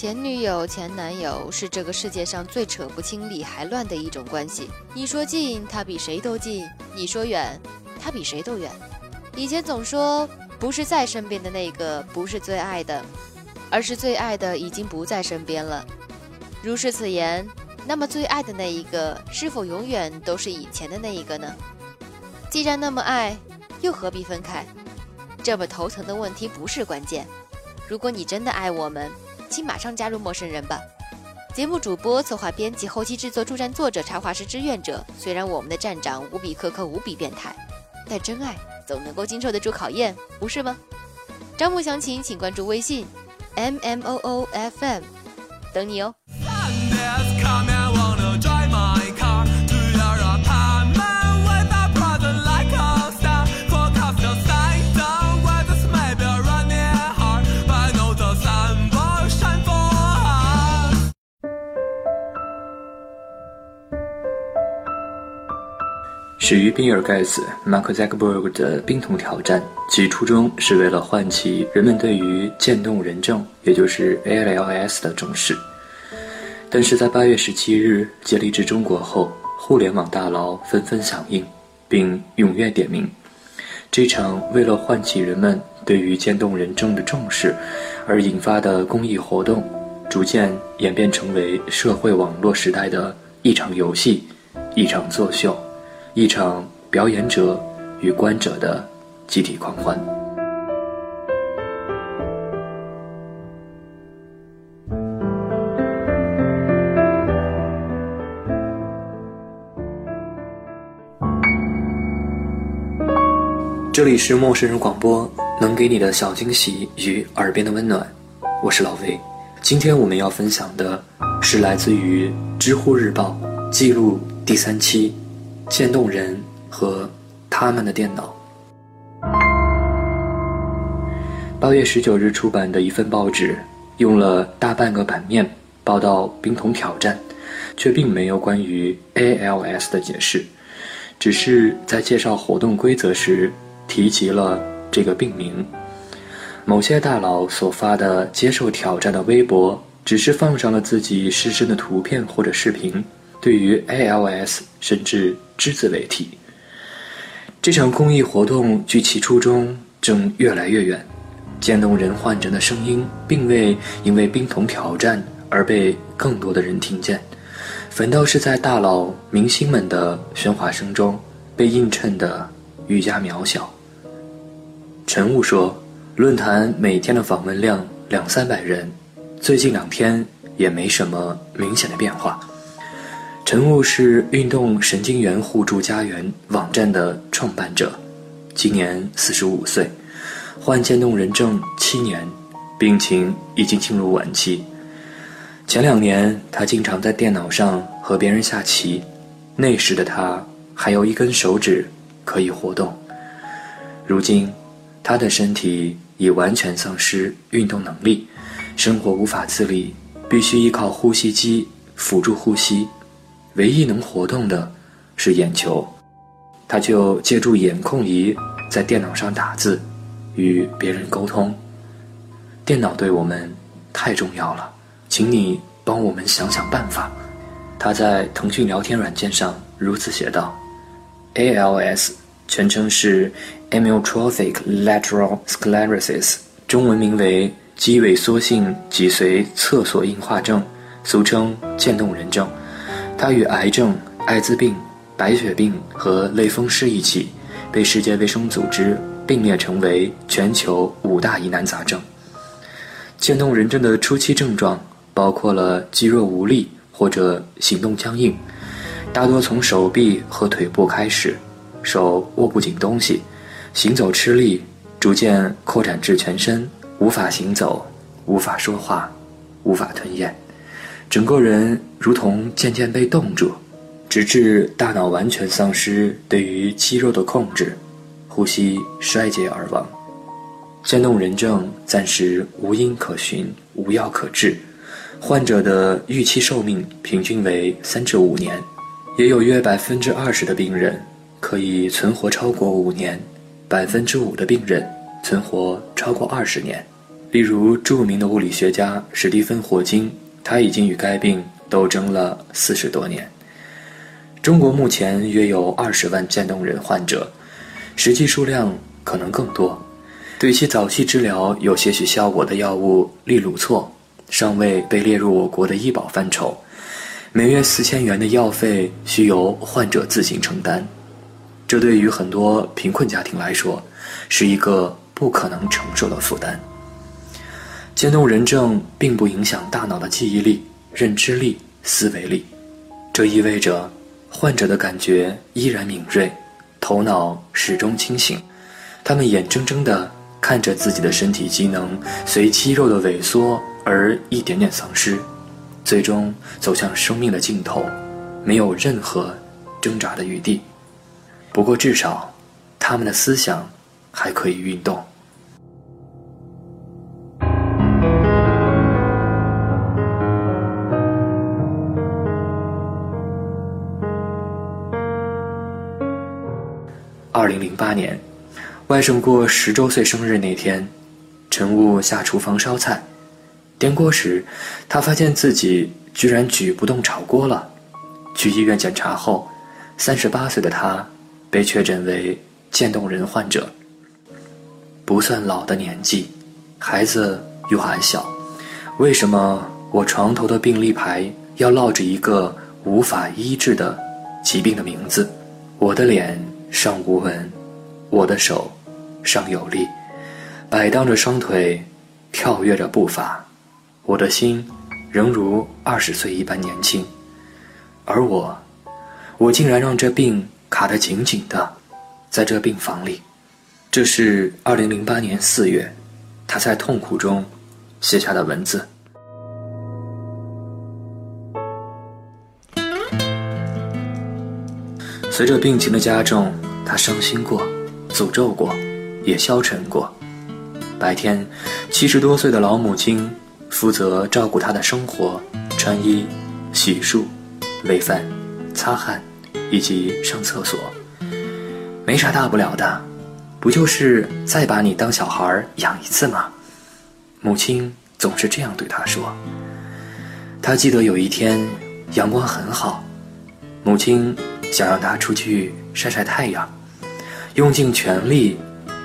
前女友、前男友是这个世界上最扯不清理还乱的一种关系。你说近，他比谁都近；你说远，他比谁都远。以前总说，不是在身边的那个不是最爱的，而是最爱的已经不在身边了。如是此言，那么最爱的那一个，是否永远都是以前的那一个呢？既然那么爱，又何必分开？这么头疼的问题不是关键。如果你真的爱我们，请马上加入陌生人吧。节目主播、策划、编辑、后期制作、助战作者、插画师、志愿者。虽然我们的站长无比苛刻、无比变态，但真爱总能够经受得住考验，不是吗？招募详情请关注微信 m m o o f m，等你哦。始于比尔·盖茨、马克·扎克伯格的冰桶挑战，其初衷是为了唤起人们对于渐冻人症，也就是 ALS 的重视。但是在八月十七日接力至中国后，互联网大佬纷纷响应，并踊跃点名。这场为了唤起人们对于渐冻人症的重视而引发的公益活动，逐渐演变成为社会网络时代的一场游戏，一场作秀。一场表演者与观者的集体狂欢。这里是陌生人广播，能给你的小惊喜与耳边的温暖。我是老魏，今天我们要分享的是来自于知乎日报记录第三期。渐冻人和他们的电脑。八月十九日出版的一份报纸，用了大半个版面报道冰桶挑战，却并没有关于 ALS 的解释，只是在介绍活动规则时提及了这个病名。某些大佬所发的接受挑战的微博，只是放上了自己失身的图片或者视频。对于 ALS，甚至只字未提。这场公益活动距其初衷正越来越远，渐冻人患者的声音并未因为冰桶挑战而被更多的人听见，反倒是在大佬明星们的喧哗声中被映衬得愈加渺小。陈雾说：“论坛每天的访问量两三百人，最近两天也没什么明显的变化。”陈雾是运动神经元互助家园网站的创办者，今年四十五岁，患渐冻人症七年，病情已经进入晚期。前两年，他经常在电脑上和别人下棋，那时的他还有一根手指可以活动。如今，他的身体已完全丧失运动能力，生活无法自理，必须依靠呼吸机辅助呼吸。唯一能活动的是眼球，他就借助眼控仪在电脑上打字，与别人沟通。电脑对我们太重要了，请你帮我们想想办法。他在腾讯聊天软件上如此写道：“ALS 全称是 Amyotrophic Lateral Sclerosis，中文名为肌萎缩性脊髓侧索硬化症，俗称渐冻人症。”它与癌症、艾滋病、白血病和类风湿一起，被世界卫生组织并列成为全球五大疑难杂症。渐冻人症的初期症状包括了肌肉无力或者行动僵硬，大多从手臂和腿部开始，手握不紧东西，行走吃力，逐渐扩展至全身，无法行走，无法说话，无法吞咽。整个人如同渐渐被冻住，直至大脑完全丧失对于肌肉的控制，呼吸衰竭而亡。渐冻人症暂时无因可寻，无药可治，患者的预期寿命平均为三至五年，也有约百分之二十的病人可以存活超过五年，百分之五的病人存活超过二十年。例如著名的物理学家史蒂芬·霍金，他已经与该病斗争了四十多年。中国目前约有二十万渐冻人患者，实际数量可能更多。对其早期治疗有些许效果的药物利鲁唑，尚未被列入我国的医保范畴，每月四千元的药费需由患者自行承担。这对于很多贫困家庭来说，是一个不可能承受的负担。渐冻人症并不影响大脑的记忆力、认知力、思维力，这意味着。患者的感觉依然敏锐，头脑始终清醒，他们眼睁睁地看着自己的身体机能随肌肉的萎缩而一点点丧失，最终走向生命的尽头，没有任何挣扎的余地。不过至少，他们的思想还可以运动。二零零八年，外甥过十周岁生日那天，陈雾下厨房烧菜，颠锅时，他发现自己居然举不动炒锅了。去医院检查后，三十八岁的他被确诊为渐冻人患者。不算老的年纪，孩子又还小，为什么我床头的病历牌要烙着一个无法医治的疾病的名字？我的脸。上无纹，我的手上有力，摆荡着双腿，跳跃着步伐，我的心仍如二十岁一般年轻，而我，我竟然让这病卡得紧紧的，在这病房里。这是二零零八年四月，他在痛苦中写下的文字。随着病情的加重，他伤心过，诅咒过，也消沉过。白天，七十多岁的老母亲负责照顾他的生活、穿衣、洗漱、喂饭、擦汗，以及上厕所。没啥大不了的，不就是再把你当小孩养一次吗？母亲总是这样对他说。他记得有一天，阳光很好，母亲。想让他出去晒晒太阳，用尽全力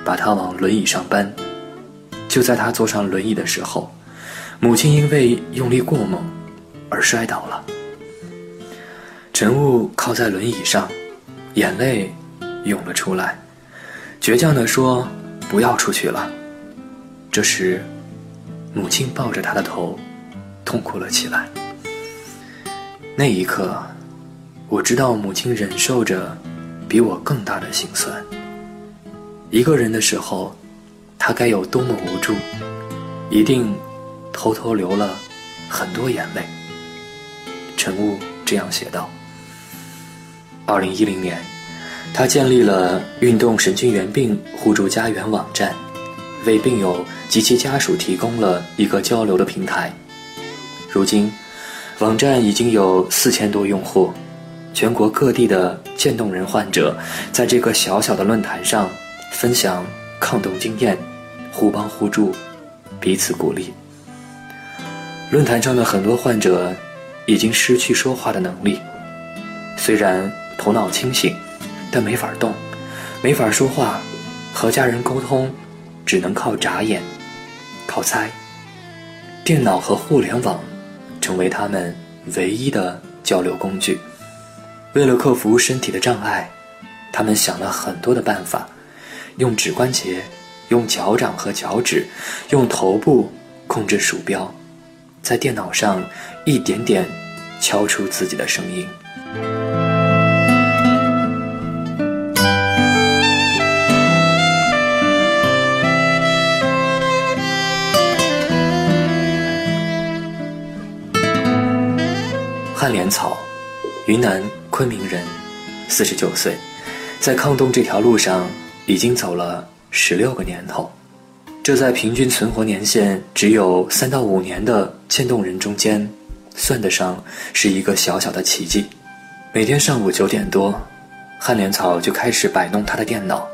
把他往轮椅上搬。就在他坐上轮椅的时候，母亲因为用力过猛而摔倒了。陈雾靠在轮椅上，眼泪涌了出来，倔强地说：“不要出去了。”这时，母亲抱着他的头，痛哭了起来。那一刻。我知道母亲忍受着比我更大的心酸。一个人的时候，她该有多么无助，一定偷偷流了很多眼泪。陈雾这样写道。二零一零年，他建立了运动神经元病互助家园网站，为病友及其家属提供了一个交流的平台。如今，网站已经有四千多用户。全国各地的渐冻人患者在这个小小的论坛上分享抗冻经验，互帮互助，彼此鼓励。论坛上的很多患者已经失去说话的能力，虽然头脑清醒，但没法动，没法说话，和家人沟通只能靠眨眼，靠猜。电脑和互联网成为他们唯一的交流工具。为了克服身体的障碍，他们想了很多的办法，用指关节、用脚掌和脚趾、用头部控制鼠标，在电脑上一点点敲出自己的声音。汉莲草，云南。昆明人，四十九岁，在抗冻这条路上已经走了十六个年头。这在平均存活年限只有三到五年的渐冻人中间，算得上是一个小小的奇迹。每天上午九点多，汉莲草就开始摆弄他的电脑。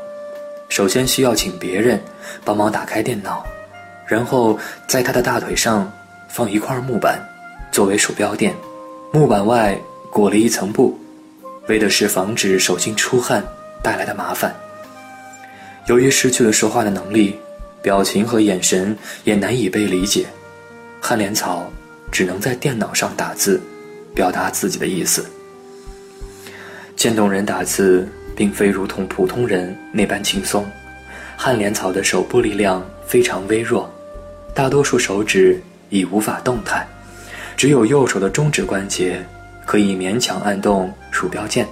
首先需要请别人帮忙打开电脑，然后在他的大腿上放一块木板，作为鼠标垫，木板外裹了一层布，为的是防止手心出汗带来的麻烦。由于失去了说话的能力，表情和眼神也难以被理解，汉莲草只能在电脑上打字，表达自己的意思。渐冻人打字并非如同普通人那般轻松，汉莲草的手部力量非常微弱，大多数手指已无法动弹，只有右手的中指关节可以勉强按动鼠标键，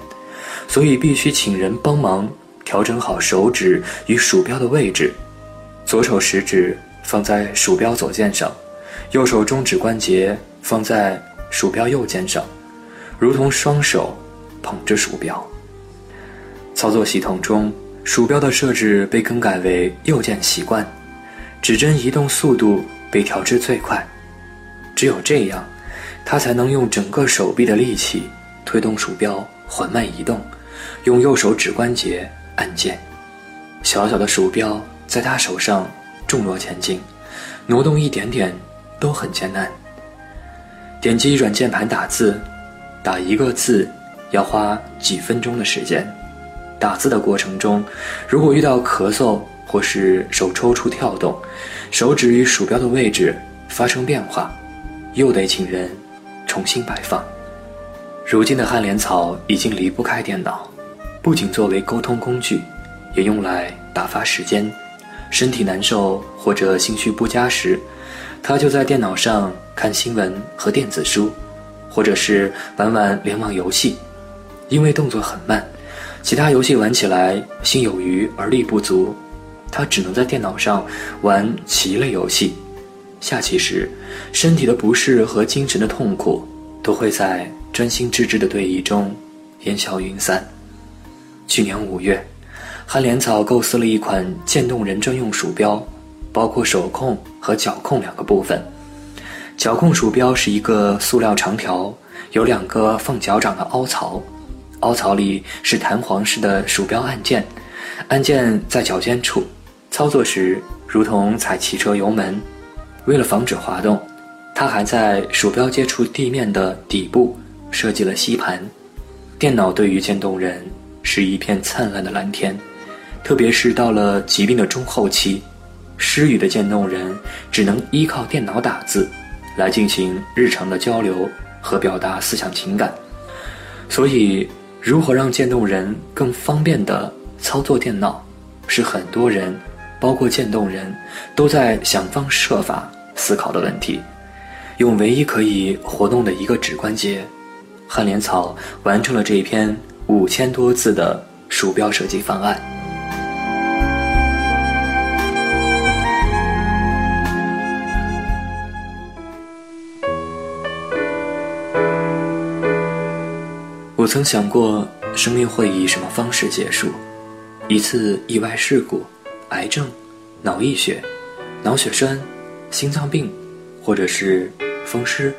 所以必须请人帮忙调整好手指与鼠标的位置。左手食指放在鼠标左键上，右手中指关节放在鼠标右键上，如同双手。捧着鼠标。操作系统中，鼠标的设置被更改为右键习惯，指针移动速度被调至最快。只有这样，他才能用整个手臂的力气推动鼠标缓慢移动，用右手指关节按键。小小的鼠标在他手上重若千斤，挪动一点点都很艰难。点击软键盘打字，打一个字。要花几分钟的时间，打字的过程中，如果遇到咳嗽或是手抽搐跳动，手指与鼠标的位置发生变化，又得请人重新摆放。如今的汉莲草已经离不开电脑，不仅作为沟通工具，也用来打发时间。身体难受或者兴趣不佳时，他就在电脑上看新闻和电子书，或者是玩玩联网游戏。因为动作很慢，其他游戏玩起来心有余而力不足，他只能在电脑上玩棋类游戏。下棋时，身体的不适和精神的痛苦都会在专心致志的对弈中烟消云散。去年五月，汉连草构思了一款渐冻人专用鼠标，包括手控和脚控两个部分。脚控鼠标是一个塑料长条，有两个放脚掌的凹槽。凹槽里是弹簧式的鼠标按键，按键在脚尖处，操作时如同踩汽车油门。为了防止滑动，它还在鼠标接触地面的底部设计了吸盘。电脑对于渐冻人是一片灿烂的蓝天，特别是到了疾病的中后期，失语的渐冻人只能依靠电脑打字来进行日常的交流和表达思想情感，所以。如何让渐冻人更方便地操作电脑，是很多人，包括渐冻人，都在想方设法思考的问题。用唯一可以活动的一个指关节，汉莲草完成了这一篇五千多字的鼠标设计方案。我曾想过，生命会以什么方式结束？一次意外事故、癌症、脑溢血、脑血栓、心脏病，或者是风湿。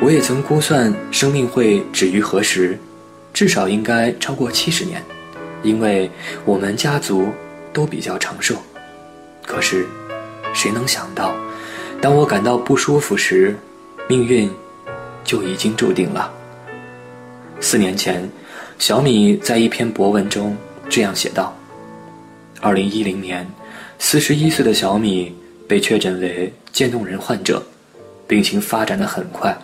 我也曾估算生命会止于何时，至少应该超过七十年，因为我们家族都比较长寿。可是，谁能想到，当我感到不舒服时，命运就已经注定了。四年前，小米在一篇博文中这样写道：“二零一零年，四十一岁的小米被确诊为渐冻人患者，病情发展的很快。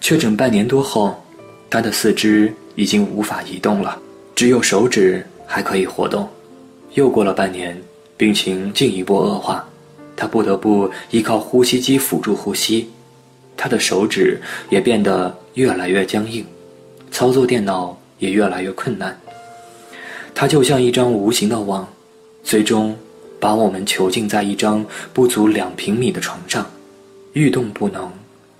确诊半年多后，他的四肢已经无法移动了，只有手指还可以活动。又过了半年，病情进一步恶化，他不得不依靠呼吸机辅助呼吸，他的手指也变得越来越僵硬。”操作电脑也越来越困难，他就像一张无形的网，最终把我们囚禁在一张不足两平米的床上，欲动不能，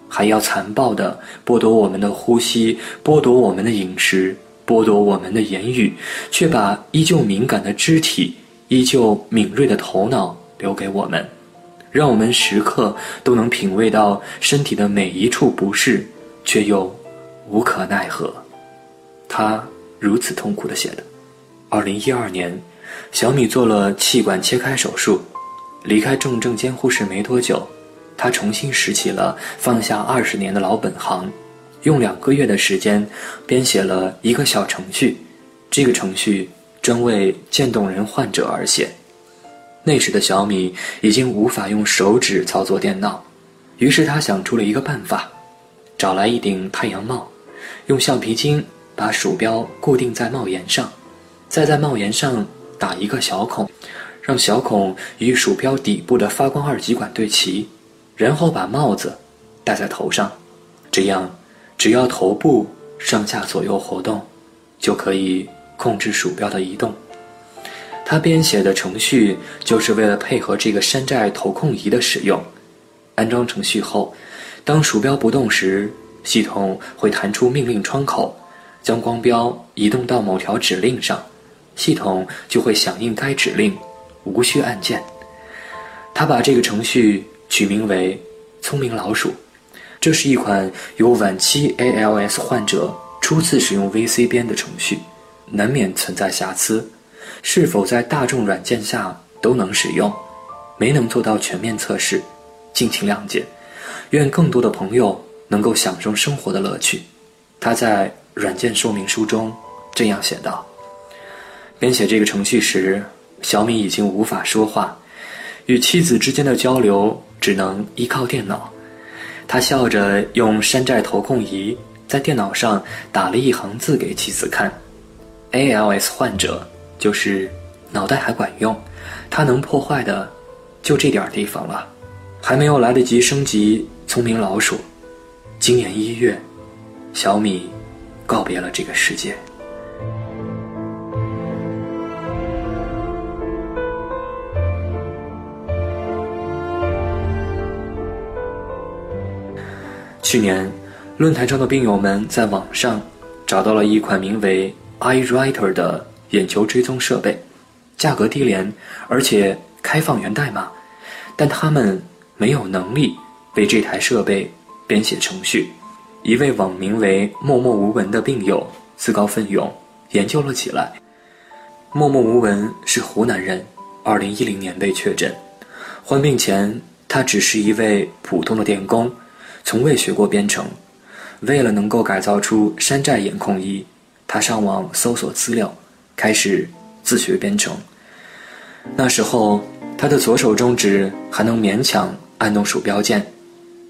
还要残暴地剥夺我们的呼吸，剥夺我们的饮食，剥夺我们的言语，却把依旧敏感的肢体、依旧敏锐的头脑留给我们，让我们时刻都能品味到身体的每一处不适，却又。无可奈何，他如此痛苦地写的。二零一二年，小米做了气管切开手术，离开重症监护室没多久，他重新拾起了放下二十年的老本行，用两个月的时间编写了一个小程序。这个程序专为渐冻人患者而写。那时的小米已经无法用手指操作电脑，于是他想出了一个办法：找来一顶太阳帽，用橡皮筋把鼠标固定在帽檐上，再在帽檐上打一个小孔。让小孔与鼠标底部的发光二极管对齐，然后把帽子戴在头上，这样只要头部上下左右活动，就可以控制鼠标的移动。他编写的程序就是为了配合这个山寨头控仪的使用。安装程序后，当鼠标不动时，系统会弹出命令窗口，将光标移动到某条指令上，系统就会响应该指令。无需按键。他把这个程序取名为“聪明老鼠”，这是一款由晚期 ALS 患者初次使用 VC 编的程序，难免存在瑕疵。是否在大众软件下都能使用，没能做到全面测试，敬请谅解。愿更多的朋友能够享受生活的乐趣。他在软件说明书中这样写道：编写这个程序时。小米已经无法说话，与妻子之间的交流只能依靠电脑。他笑着用山寨投控仪在电脑上打了一行字给妻子看：“ALS 患者就是脑袋还管用，他能破坏的就这点地方了。”还没有来得及升级聪明老鼠，今年一月，小米告别了这个世界。去年，论坛上的病友们在网上找到了一款名为 iWriter 的眼球追踪设备，价格低廉，而且开放源代码，但他们没有能力为这台设备编写程序。一位网名为“默默无闻”的病友自告奋勇研究了起来。默默无闻是湖南人，2010年被确诊，患病前他只是一位普通的电工。从未学过编程，为了能够改造出山寨眼控仪，他上网搜索资料，开始自学编程。那时候，他的左手中指还能勉强按动鼠标键，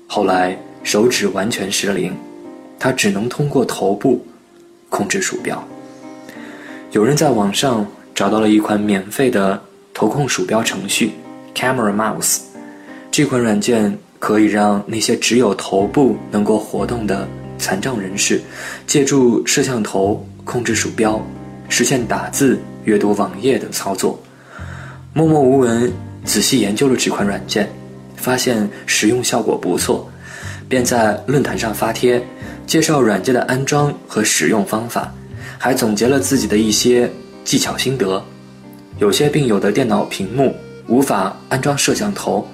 后来手指完全失灵，他只能通过头部控制鼠标。有人在网上找到了一款免费的头控鼠标程序，Camera Mouse，这款软件。可以让那些只有头部能够活动的残障人士，借助摄像头控制鼠标，实现打字、阅读网页等操作。默默无闻仔细研究了这款软件，发现使用效果不错，便在论坛上发帖，介绍软件的安装和使用方法，还总结了自己的一些技巧心得。有些病友的电脑屏幕无法安装摄像头。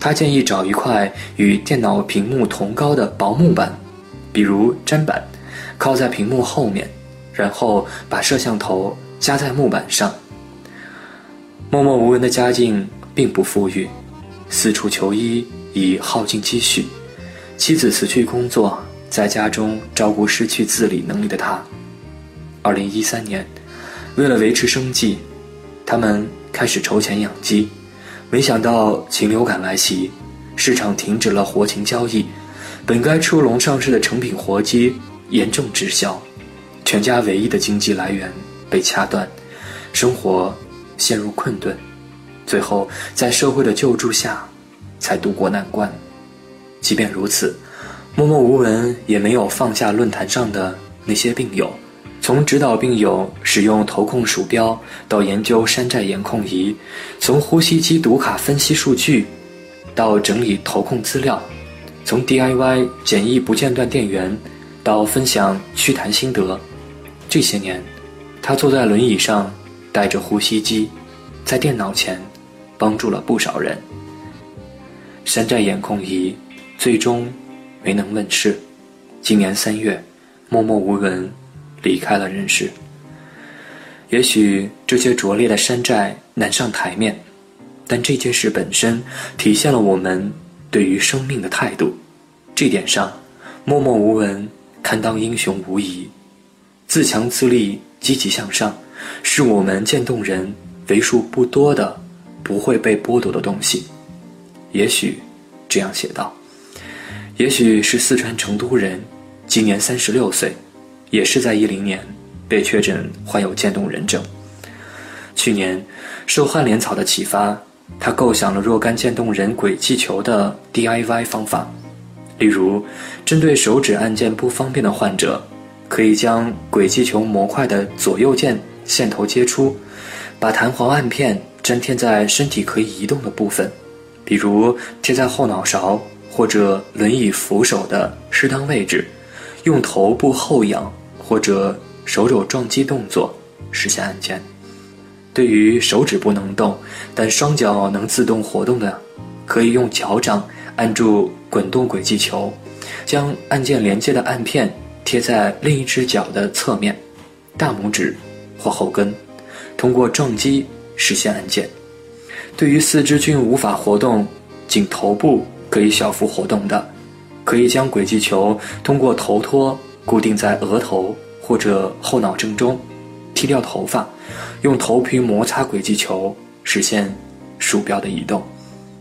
他建议找一块与电脑屏幕同高的薄木板，比如砧板，靠在屏幕后面，然后把摄像头夹在木板上。默默无闻的家境并不富裕，四处求医已耗尽积蓄，妻子辞去工作，在家中照顾失去自理能力的他。二零一三年，为了维持生计，他们开始筹钱养鸡。没想到禽流感来袭，市场停止了活禽交易，本该出笼上市的成品活鸡严重滞销，全家唯一的经济来源被掐断，生活陷入困顿，最后在社会的救助下才渡过难关。即便如此，默默无闻也没有放下论坛上的那些病友。从指导病友使用头控鼠标，到研究山寨眼控仪；从呼吸机读卡分析数据，到整理头控资料；从 DIY 简易不间断电源，到分享祛痰心得。这些年，他坐在轮椅上，带着呼吸机，在电脑前，帮助了不少人。山寨眼控仪最终没能问世。今年三月，默默无闻。离开了人世。也许这些拙劣的山寨难上台面，但这件事本身体现了我们对于生命的态度。这点上，默默无闻堪当英雄无疑。自强自立、积极向上，是我们渐冻人为数不多的不会被剥夺的东西。也许这样写道。也许是四川成都人，今年三十六岁，也是在一零年被确诊患有渐冻人症。去年，受汉连草的启发，他构想了若干渐冻人轨迹球的 DIY 方法。例如，针对手指按键不方便的患者，可以将轨迹球模块的左右键线头接出，把弹簧按片粘贴在身体可以移动的部分，比如贴在后脑勺。或者轮椅扶手的适当位置，用头部后仰或者手肘撞击动作实现按键。对于手指不能动但双脚能自动活动的，可以用脚掌按住滚动轨迹球，将按键连接的按片贴在另一只脚的侧面，大拇指或后跟，通过撞击实现按键。对于四肢均无法活动，仅头部。可以小幅活动的，可以将轨迹球通过头托固定在额头或者后脑正中，剃掉头发，用头皮摩擦轨迹球实现鼠标的移动，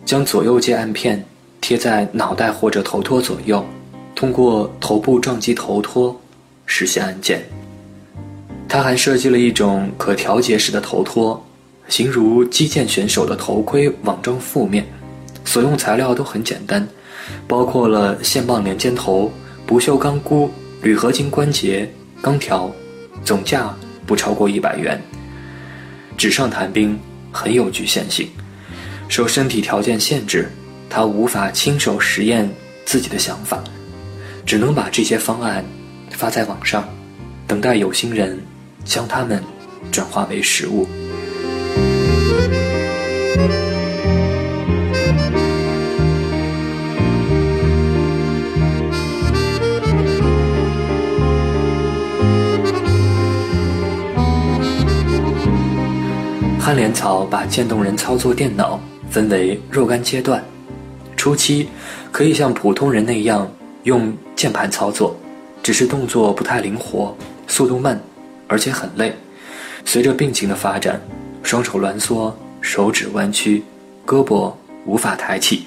将左右键按片贴在脑袋或者头托左右，通过头部撞击头托实现按键。他还设计了一种可调节式的头托，形如击剑选手的头盔网状覆面。所用材料都很简单，包括了线棒连接头、不锈钢箍、铝合金关节、钢条，总价不超过一百元。纸上谈兵很有局限性，受身体条件限制，他无法亲手实验自己的想法，只能把这些方案发在网上，等待有心人将它们转化为实物。把渐冻人操作电脑分为若干阶段，初期可以像普通人那样用键盘操作，只是动作不太灵活，速度慢，而且很累。随着病情的发展，双手挛缩，手指弯曲，胳膊无法抬起，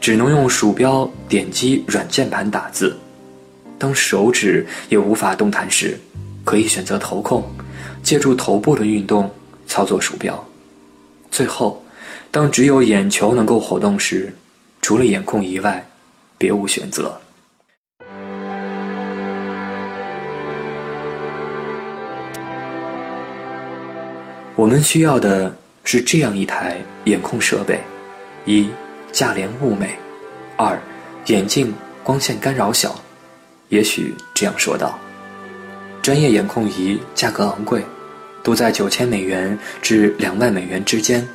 只能用鼠标点击软键盘打字。当手指也无法动弹时，可以选择头控，借助头部的运动。操作鼠标，最后，当只有眼球能够活动时，除了眼控仪外，别无选择。我们需要的是这样一台眼控设备：一、价廉物美；二、眼镜光线干扰小。也许这样说道：专业眼控仪价格昂贵。都在九千美元至两万美元之间。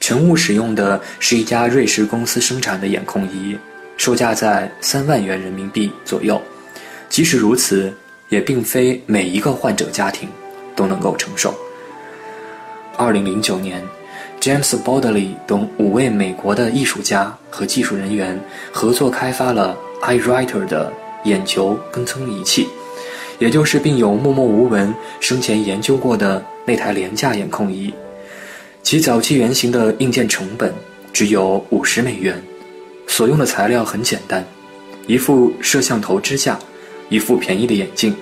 乘务使用的是一家瑞士公司生产的眼控仪，售价在三万元人民币左右。即使如此，也并非每一个患者家庭都能够承受。二零零九年，James b o d l e y 等五位美国的艺术家和技术人员合作开发了 EyeWriter 的眼球跟踪仪器。也就是病友默默无闻生前研究过的那台廉价眼控仪，其早期原型的硬件成本只有五十美元，所用的材料很简单，一副摄像头支架，一副便宜的眼镜，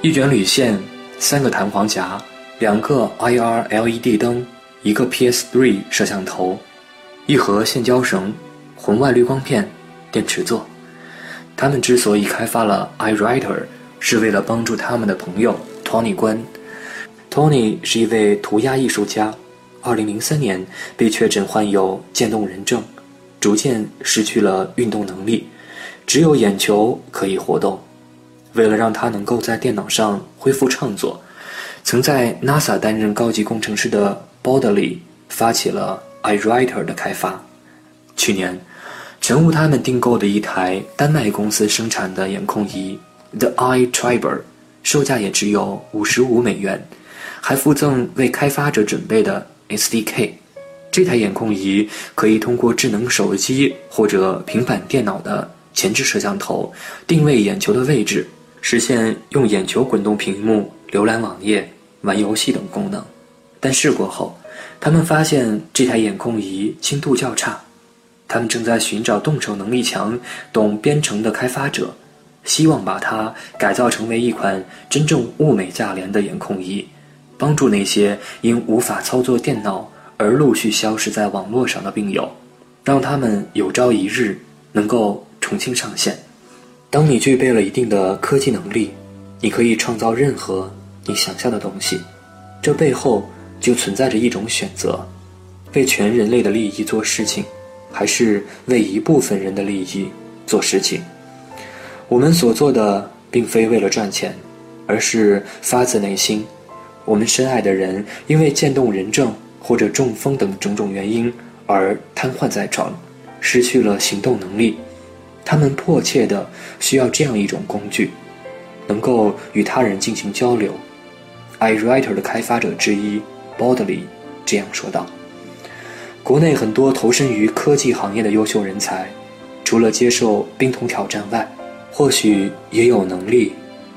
一卷铝线，三个弹簧夹，两个 IR LED 灯，一个 PS3 摄像头，一盒线胶绳，红外滤光片，电池座。他们之所以开发了 iWriter。是为了帮助他们的朋友 Tony 关。Tony 是一位涂鸦艺术家，2003年被确诊患有渐冻人症，逐渐失去了运动能力，只有眼球可以活动。为了让他能够在电脑上恢复创作，曾在 NASA 担任高级工程师的 b o d l e y 发起了 iWriter 的开发。去年，全屋他们订购的一台丹麦公司生产的眼控仪。The Eye Traver，售价也只有五十五美元，还附赠为开发者准备的 SDK。这台眼控仪可以通过智能手机或者平板电脑的前置摄像头定位眼球的位置，实现用眼球滚动屏幕、浏览网页、玩游戏等功能。但试过后，他们发现这台眼控仪精度较差。他们正在寻找动手能力强、懂编程的开发者，希望把它改造成为一款真正物美价廉的眼控仪，帮助那些因无法操作电脑而陆续消失在网络上的病友，让他们有朝一日能够重新上线。当你具备了一定的科技能力，你可以创造任何你想象的东西，这背后就存在着一种选择：为全人类的利益做事情。还是为一部分人的利益做事情。我们所做的并非为了赚钱，而是发自内心。我们深爱的人因为渐冻人症或者中风等种种原因而瘫痪在床，失去了行动能力。他们迫切的需要这样一种工具，能够与他人进行交流。iWriter 的开发者之一 Bodley 这样说道。国内很多投身于科技行业的优秀人才，除了接受冰桶挑战外，或许也有能力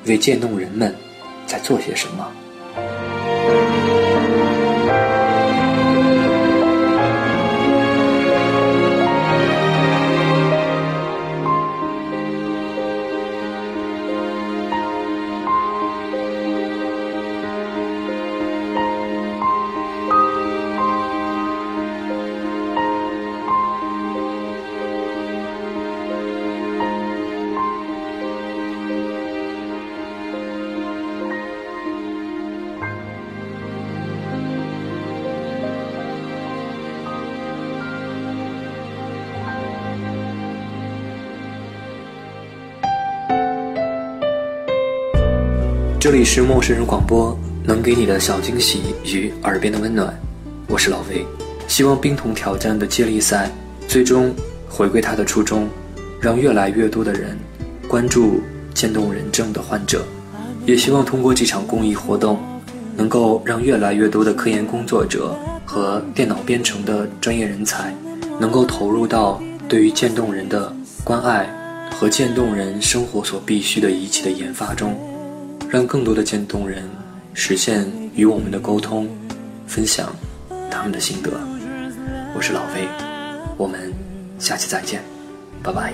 为渐冻人们在做些什么。这里是陌生人广播，能给你的小惊喜与耳边的温暖。我是老魏，希望冰桶挑战的接力赛最终回归它的初衷，让越来越多的人关注渐冻人症的患者。也希望通过这场公益活动，能够让越来越多的科研工作者和电脑编程的专业人才，能够投入到对于渐冻人的关爱和渐冻人生活所必需的仪器的研发中。让更多的渐冻人实现与我们的沟通，分享他们的心得。我是老魏，我们下期再见，拜拜。